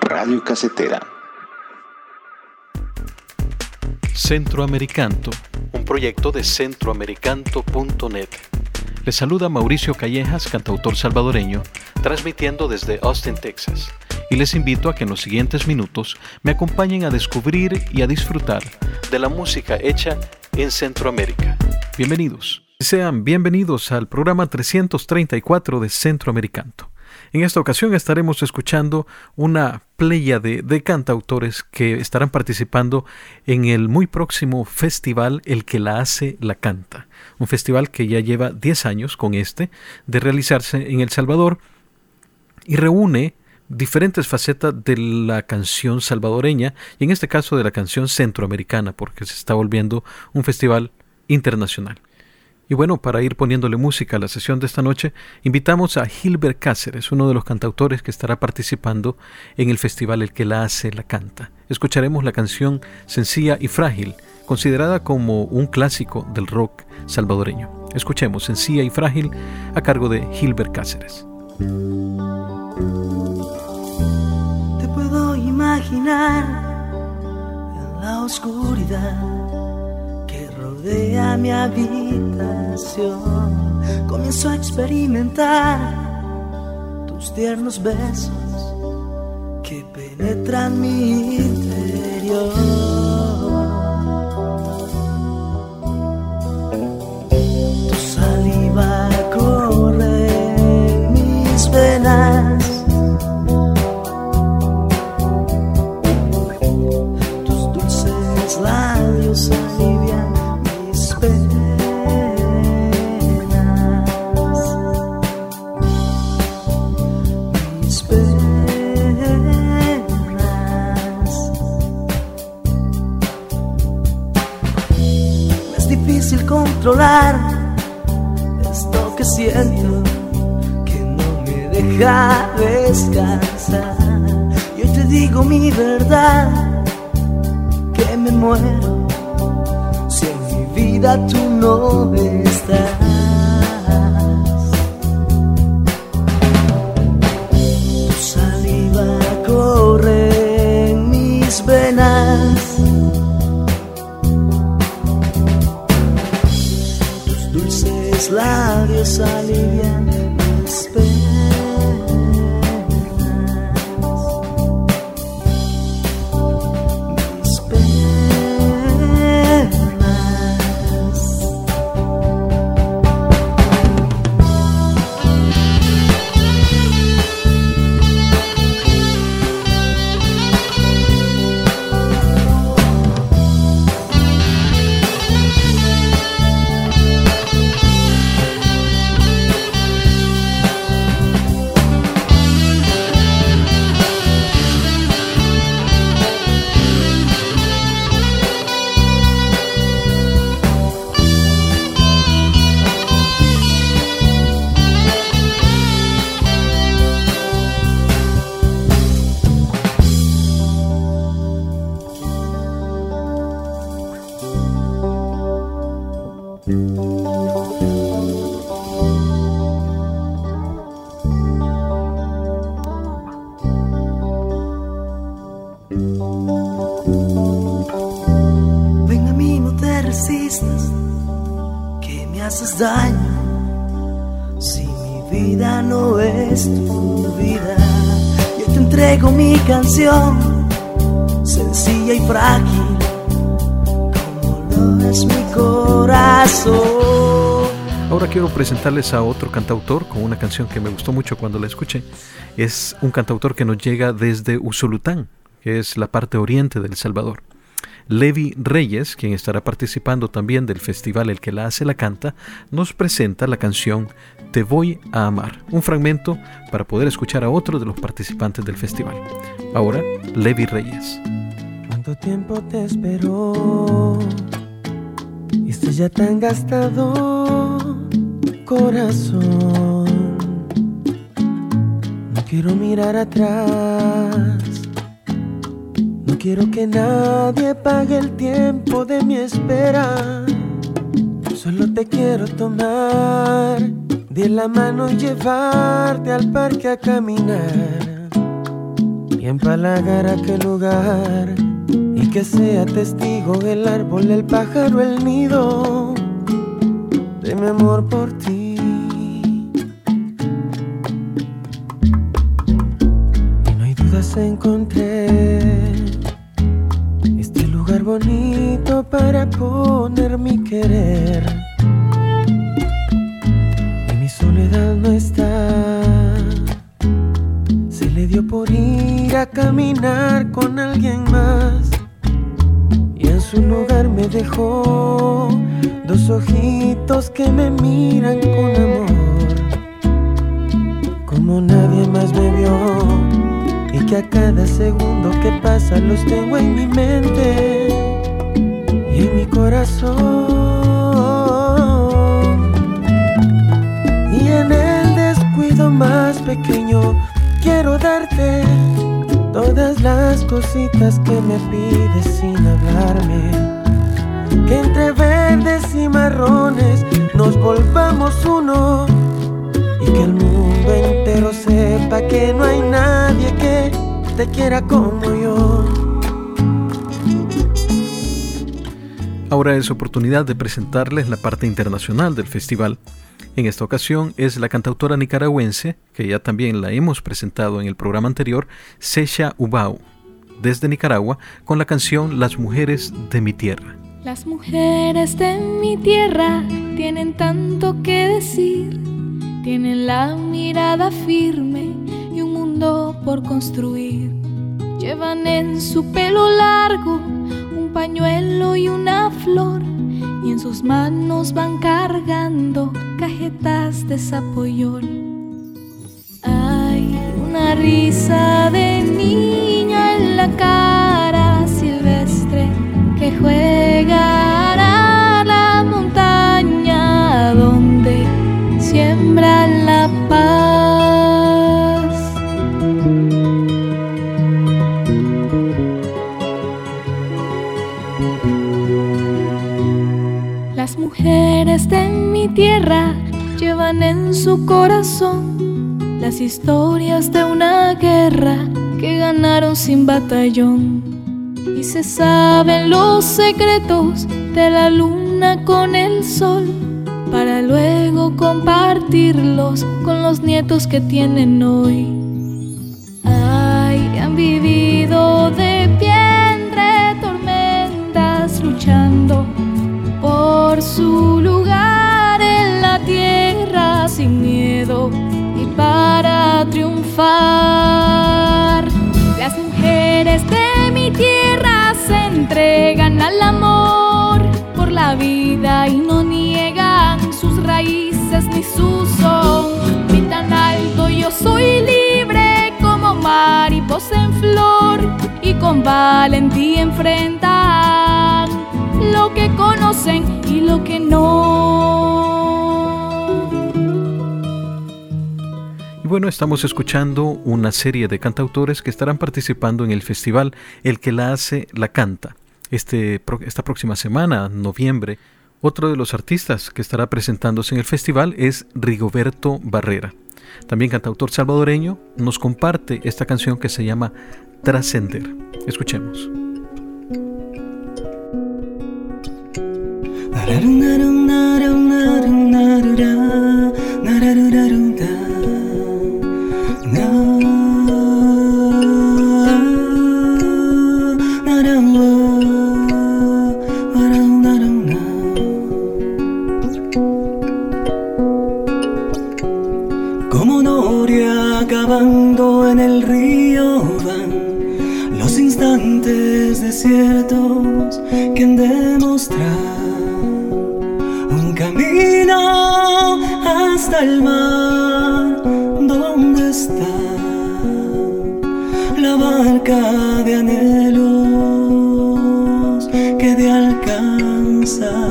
Radio Casetera. Centroamericanto, un proyecto de centroamericanto.net. Les saluda Mauricio Callejas, cantautor salvadoreño, transmitiendo desde Austin, Texas. Y les invito a que en los siguientes minutos me acompañen a descubrir y a disfrutar de la música hecha en Centroamérica. Bienvenidos. Sean bienvenidos al programa 334 de Centroamericanto. En esta ocasión estaremos escuchando una playa de, de, cantautores que estarán participando en el muy próximo festival El que la hace, la canta. Un festival que ya lleva 10 años con este de realizarse en El Salvador y reúne diferentes facetas de la canción salvadoreña y en este caso de la canción centroamericana porque se está volviendo un festival internacional. Y bueno, para ir poniéndole música a la sesión de esta noche, invitamos a Gilbert Cáceres, uno de los cantautores que estará participando en el festival El que la hace, la canta. Escucharemos la canción Sencilla y Frágil, considerada como un clásico del rock salvadoreño. Escuchemos Sencilla y Frágil a cargo de Gilbert Cáceres. Te puedo imaginar en la oscuridad rodea mi habitación. Comienzo a experimentar tus tiernos besos que penetran mi interior. Controlar esto que siento que no me deja descansar. Y hoy te digo mi verdad, que me muero si en mi vida tú no estás. 在你眼。Vida no es tu vida. Yo te entrego mi canción, sencilla y frágil, como lo es mi corazón. Ahora quiero presentarles a otro cantautor con una canción que me gustó mucho cuando la escuché. Es un cantautor que nos llega desde Usulután, que es la parte oriente del Salvador. Levi Reyes, quien estará participando también del festival El que la hace la canta, nos presenta la canción Te voy a amar, un fragmento para poder escuchar a otro de los participantes del festival. Ahora, Levi Reyes. ¿Cuánto tiempo te esperó? Y estás ya tan gastado, corazón. No quiero mirar atrás. No quiero que nadie pague el tiempo de mi espera. Solo te quiero tomar de la mano y llevarte al parque a caminar. Y empalagar aquel lugar y que sea testigo el árbol, el pájaro, el nido de mi amor por ti. encontré poner mi querer. Cositas que me pides sin hablarme. Que entre verdes y marrones nos volvamos uno y que el mundo entero sepa que no hay nadie que te quiera como yo. Ahora es oportunidad de presentarles la parte internacional del festival. En esta ocasión es la cantautora nicaragüense, que ya también la hemos presentado en el programa anterior, Sesha Ubau, desde Nicaragua, con la canción Las mujeres de mi tierra. Las mujeres de mi tierra tienen tanto que decir tienen la mirada firme y un mundo por construir. Llevan en su pelo largo un pañuelo y una flor y en sus manos van cargando cajetas de zapoyol. Hay una risa de niña en la cara silvestre que juega a la montaña donde siembra la paz. Las mujeres de mi tierra llevan en su corazón las historias de una guerra que ganaron sin batallón. Y se saben los secretos de la luna con el sol para luego compartirlos con los nietos que tienen hoy. Ay, han vivido de pie entre tormentas luchando por su lugar en la tierra sin miedo y para triunfar. Entregan al amor por la vida y no raíces ni su son. Ni tan alto yo soy libre como mariposa en flor y con valentía enfrentan lo que conocen y lo que no. Y bueno, estamos escuchando una serie de cantautores que estarán participando en el festival El que la hace, la canta. Este, esta próxima semana, noviembre, otro de los artistas que estará presentándose en el festival es Rigoberto Barrera. También cantautor salvadoreño, nos comparte esta canción que se llama Trascender. Escuchemos. Han demostrado un camino hasta el mar donde está la barca de anhelos que de alcanzar.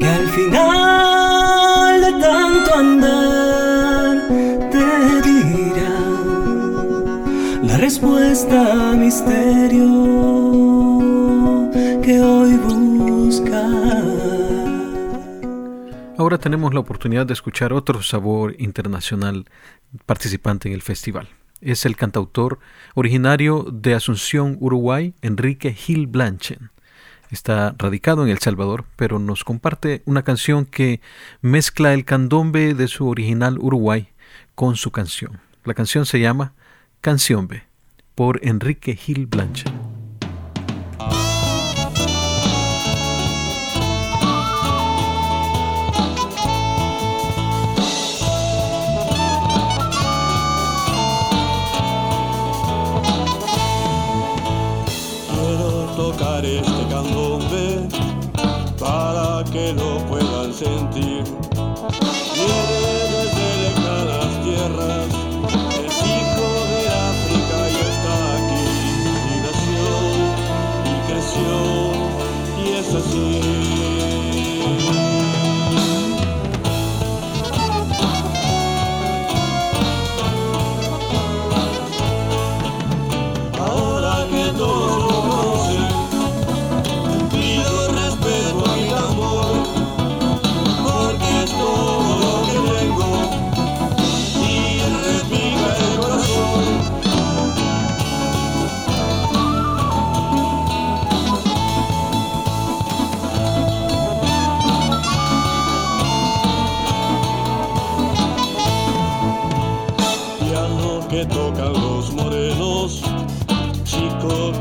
Que al final de tanto andar te dirán la respuesta a misterio que hoy buscas. Ahora tenemos la oportunidad de escuchar otro sabor internacional participante en el festival. Es el cantautor originario de Asunción, Uruguay, Enrique Gil Blanchen. Está radicado en El Salvador, pero nos comparte una canción que mezcla el candombe de su original Uruguay con su canción. La canción se llama Canción B por Enrique Gil Blanchen. que lo puedan sentir.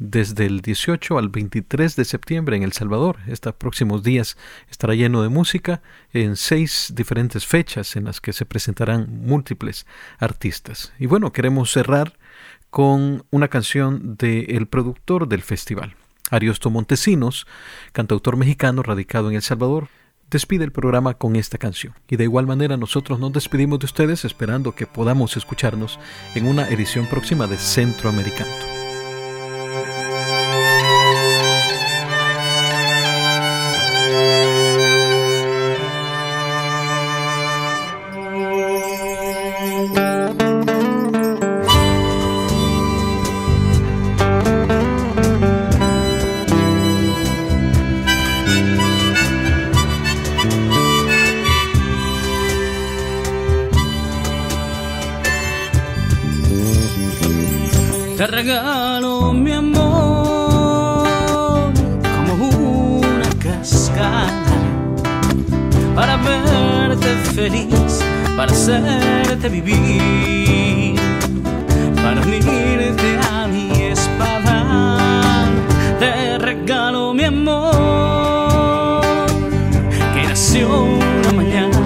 desde el 18 al 23 de septiembre en El Salvador. Estos próximos días estará lleno de música en seis diferentes fechas en las que se presentarán múltiples artistas. Y bueno, queremos cerrar con una canción del productor del festival, Ariosto Montesinos, cantautor mexicano radicado en El Salvador, despide el programa con esta canción. Y de igual manera nosotros nos despedimos de ustedes esperando que podamos escucharnos en una edición próxima de Centroamericano. Te regalo mi amor como una cascada para verte feliz, para hacerte vivir, para unirte a mi espada. Te regalo mi amor que nació una mañana,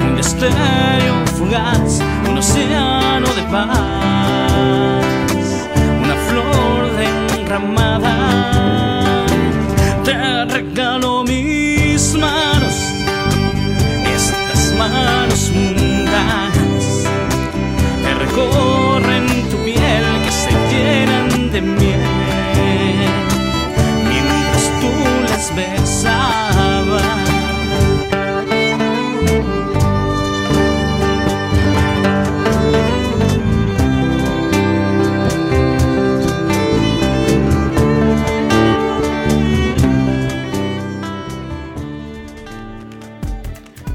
un destello un océano de paz. Te regalo mis manos, estas manos mundanas que recorren